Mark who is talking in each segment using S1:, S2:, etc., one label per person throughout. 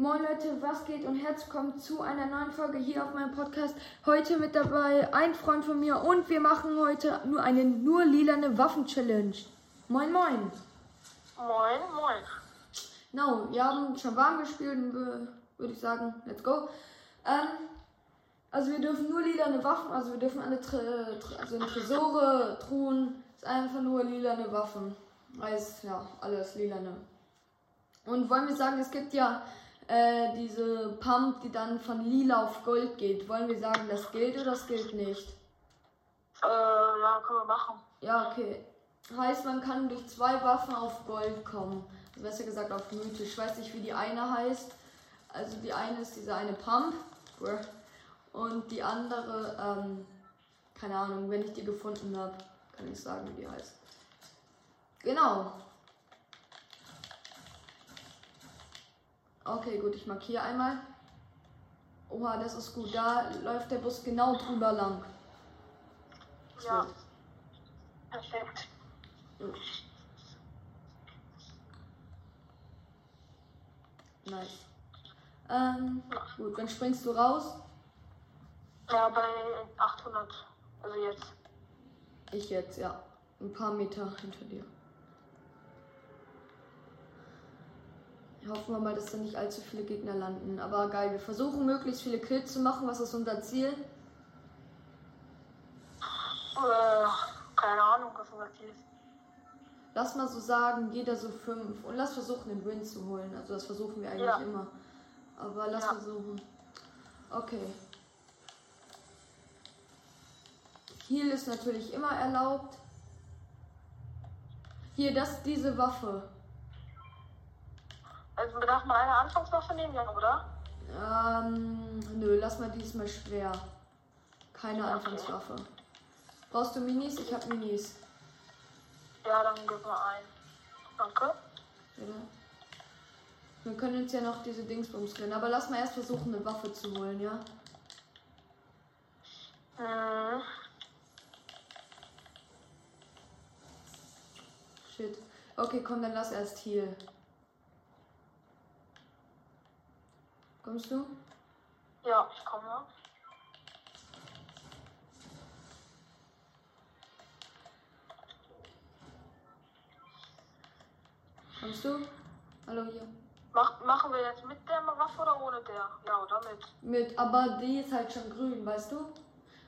S1: Moin Leute, was geht und herzlich willkommen zu einer neuen Folge hier auf meinem Podcast. Heute mit dabei ein Freund von mir und wir machen heute nur eine nur lilane Waffen-Challenge. Moin Moin.
S2: Moin, moin.
S1: No, wir haben schon warm gespielt und würde ich sagen, let's go. Ähm, also wir dürfen nur lilane Waffen, also wir dürfen alle Tre also in Tresore, Truhen, ist einfach nur lilane Waffen. Heißt, ja, alles lilane. Und wollen wir sagen, es gibt ja äh, diese Pump, die dann von lila auf Gold geht. Wollen wir sagen, das gilt oder das gilt nicht?
S2: Äh, ja, können wir machen.
S1: Ja, okay. Heißt, man kann durch zwei Waffen auf Gold kommen. Also besser gesagt auf mythisch. Ich weiß nicht, wie die eine heißt. Also die eine ist diese eine Pump. Und die andere, ähm, keine Ahnung, wenn ich die gefunden habe, kann ich sagen, wie die heißt. Genau. Okay, gut, ich markiere einmal. Oha, das ist gut. Da läuft der Bus genau drüber lang.
S2: Ja. Perfekt.
S1: Nice. Ähm, gut, dann springst du raus.
S2: Ja, bei 800. Also jetzt.
S1: Ich jetzt, ja. Ein paar Meter hinter dir. Hoffen wir mal, dass da nicht allzu viele Gegner landen. Aber geil, wir versuchen möglichst viele Kills zu machen. Was ist unser Ziel?
S2: Äh, keine Ahnung, was das hier ist.
S1: Lass mal so sagen, jeder so fünf. Und lass versuchen, den Win zu holen. Also das versuchen wir eigentlich
S2: Ja.
S1: immer. Aber lass
S2: Ja.
S1: versuchen. Okay. Heal ist natürlich immer erlaubt. Hier, das diese Waffe.
S2: Also darf man eine Anfangswaffe nehmen, ja, oder?
S1: Ähm, nö, lass mal diesmal schwer. Keine
S2: Okay.
S1: Anfangswaffe. Brauchst du Minis? Ich hab Minis.
S2: Ja, dann gib mal ein. Danke.
S1: Bitte. Wir können uns ja noch diese Dingsbums rennen. Aber lass mal erst versuchen, eine Waffe zu holen, ja?
S2: Mhm.
S1: Shit. Okay, komm, dann lass erst Heal. Kommst du?
S2: Ja, ich komme.
S1: Kommst du? Hallo hier.
S2: Mach, machen wir jetzt mit der Waffe oder ohne der? Ja, oder mit?
S1: Mit, aber die ist halt schon grün, weißt du?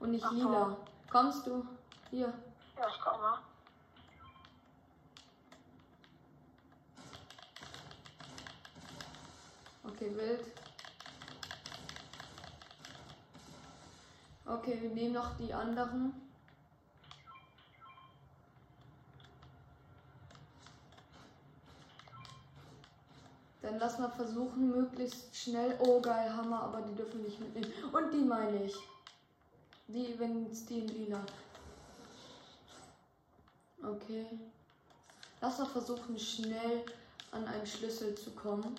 S1: Und nicht
S2: Ach so.
S1: lila. Kommst du? Hier.
S2: Ja, ich komme.
S1: Okay, wild. Okay, wir nehmen noch die anderen. Dann lass mal versuchen, möglichst schnell. Oh geil, Hammer, aber die dürfen nicht mitnehmen. Und die meine ich. Die, wenn die in lila. Okay. Lass mal versuchen, schnell an einen Schlüssel zu kommen.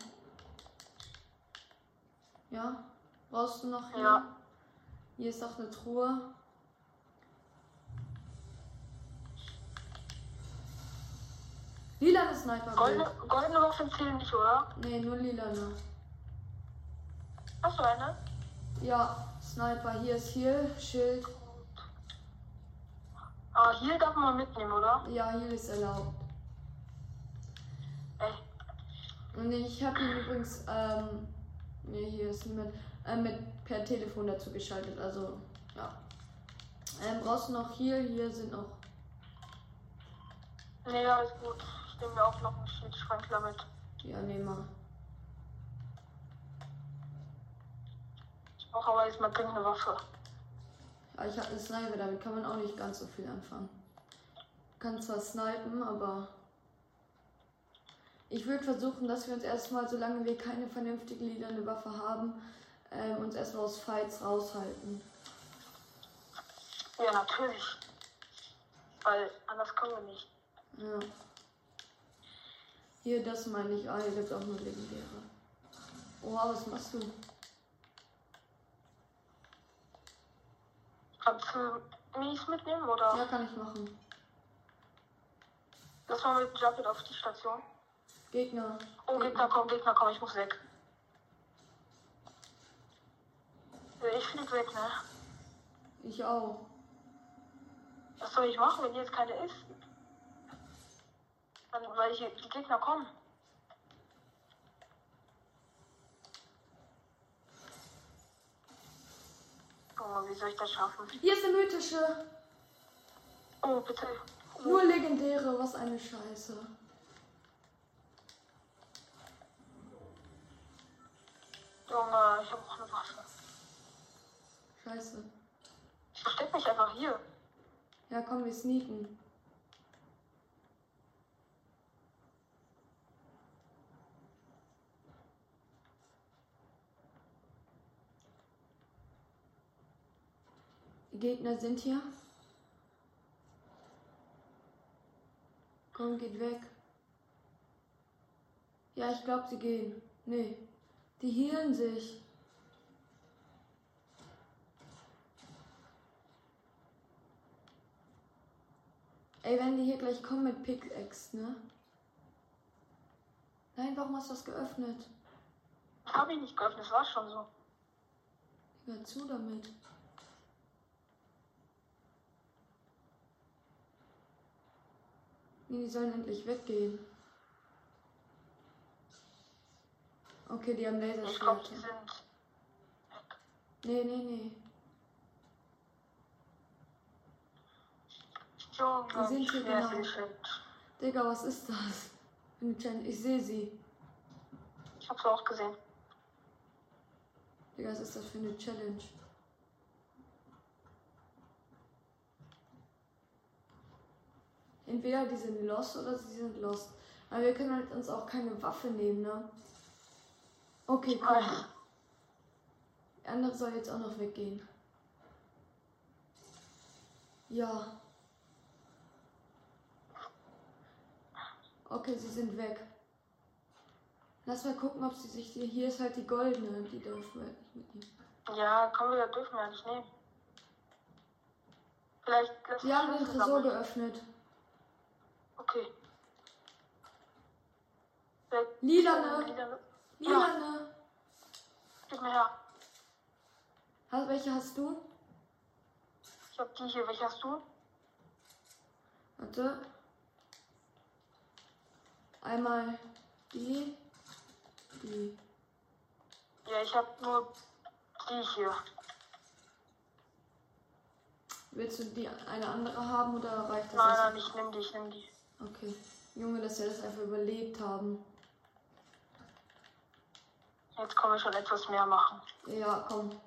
S1: Ja? Brauchst du noch hier?
S2: Ja.
S1: Hier ist auch eine Truhe. Lilane Sniper.
S2: Goldene, goldene Waffen zählen nicht, oder?
S1: Nee, nur lilane.
S2: Hast du eine?
S1: Ja, Sniper. Hier ist hier Schild.
S2: Ah, hier darf man mitnehmen, oder?
S1: Ja, hier ist erlaubt.
S2: Ey,
S1: Und ich habe ihn übrigens, ähm, nee, hier ist niemand, äh, mit per Telefon dazu geschaltet. Also, ja. Ähm, brauchst du noch hier? Hier sind noch.
S2: nee, ja, ist gut. Ich nehme mir auch noch einen Schildschrankler mit.
S1: Ja, nee, mal.
S2: Ich brauche aber jetzt mal dringend eine Waffe.
S1: Ja, ich habe einen Sniper, damit kann man auch nicht ganz so viel anfangen. Kann zwar snipen, aber. Ich würde versuchen, dass wir uns erstmal, solange wir keine vernünftige lilane Waffe haben, ähm, uns erstmal aus Fights raushalten.
S2: Ja, natürlich. Weil anders können wir nicht.
S1: Ja. Hier, das meine ich. Ah, hier gibt es auch nur legendäre. Oha, was machst du?
S2: Kannst du Minis mitnehmen oder?
S1: Ja, kann ich machen.
S2: Lass mal mit Jumpet auf die Station.
S1: Gegner.
S2: Oh, Gegner kommen, Gegner kommen, ich muss weg. Ja, ich weg, ne?
S1: Ich auch.
S2: Was soll ich machen, wenn hier jetzt keine ist? Dann, weil hier die Gegner kommen. Oh, wie soll ich das schaffen?
S1: Hier ist eine mythische.
S2: Oh, bitte.
S1: Nur legendäre, was eine Scheiße.
S2: Junge, ich habe auch eine Waffe.
S1: Scheiße.
S2: Ich versteck mich einfach hier.
S1: Ja, komm, wir sneaken. Die Gegner sind hier. Komm, geht weg. Ja, ich glaube, sie gehen. Nee. Die healen sich. Ey, wenn die hier gleich kommen mit Pickaxe, ne? Nein, warum hast du das geöffnet?
S2: Habe ich nicht geöffnet, das war schon so.
S1: Hör zu damit. Nee, die sollen endlich weggehen. Okay, die haben
S2: Ich glaube, die sind.
S1: Nee, nee, nee. Die sind hier genau.
S2: sie.
S1: Digga, was ist das? Ich sehe sie.
S2: Ich hab's auch gesehen.
S1: Digga, was ist das für eine Challenge? Entweder die sind lost oder sie sind lost. Aber wir können halt uns auch keine Waffe nehmen, ne? Okay, komm.
S2: weiß.
S1: Der andere soll jetzt auch noch weggehen. Ja. Okay, sie sind weg. Lass mal gucken, ob sie sich. Hier ist halt die goldene, die dürfen wir nicht mitnehmen.
S2: Ja, komm, wir dürfen wir ja nicht nehmen. Vielleicht.
S1: Sie haben den Tresor geöffnet.
S2: Okay. Vielleicht-
S1: Lilane.
S2: Lilane.
S1: Lilane.
S2: Gib mir her.
S1: Hast, welche hast du?
S2: Ich hab die hier. Welche hast du?
S1: Warte. Einmal die. Die.
S2: Ja, ich hab nur die hier.
S1: Willst du die eine andere haben oder reicht das?
S2: Nein, nein, ich nehm die, ich nehm die.
S1: Okay. Junge, dass wir das einfach überlebt haben.
S2: Jetzt können wir schon etwas mehr machen.
S1: Ja, komm.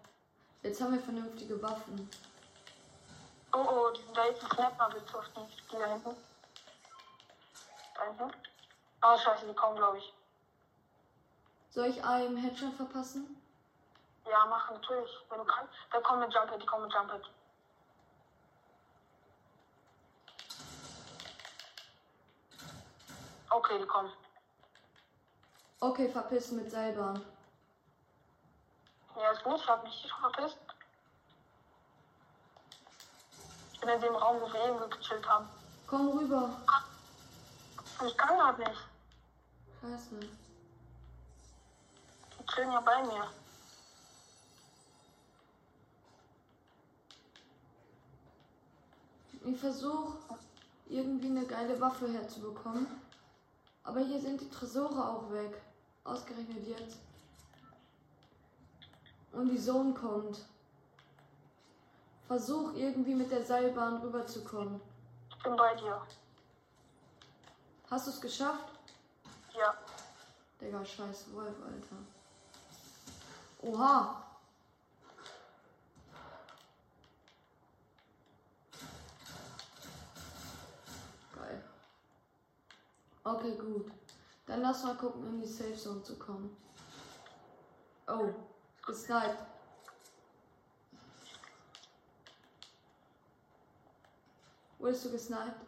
S1: Jetzt haben wir vernünftige Waffen.
S2: Oh, oh, die sind da jetzt ein Snapper die, die da hinten. Da hinten. Ah, scheiße, die kommen, glaube ich.
S1: Soll ich einem Headshot verpassen?
S2: Ja, mach natürlich. Wenn du kannst. Da kommen mit Jumphead, die kommen mit Jumphead. Okay, die kommen.
S1: Okay, verpissen mit Seilbahn.
S2: Ja, ist gut, ich hab mich schon verpisst. Ich bin in dem Raum, wo wir eben gechillt haben.
S1: Komm rüber.
S2: Ich kann grad nicht.
S1: Scheiße.
S2: Die chillen ja bei mir.
S1: Ich versuche irgendwie eine geile Waffe herzubekommen. Aber hier sind die Tresore auch weg. Ausgerechnet jetzt. Und die Zone kommt. Versuch irgendwie mit der Seilbahn rüberzukommen.
S2: Ich bin bei dir.
S1: Hast du es geschafft?
S2: Ja.
S1: Digga, scheiß Wolf, Alter. Oha. Geil. Okay, gut. Dann lass mal gucken, in die Safe Zone zu kommen. Oh, gesniped. Wurdest du gesniped?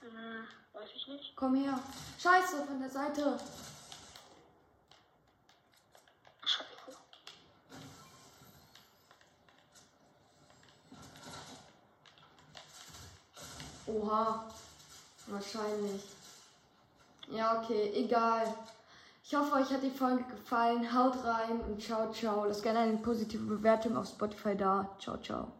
S2: Hm, weiß ich nicht.
S1: Komm her. Scheiße, von der Seite. Oha. Wahrscheinlich. Ja, okay, egal. Ich hoffe, euch hat die Folge gefallen. Haut rein und ciao, ciao. Lasst gerne eine positive Bewertung auf Spotify da. Ciao, ciao.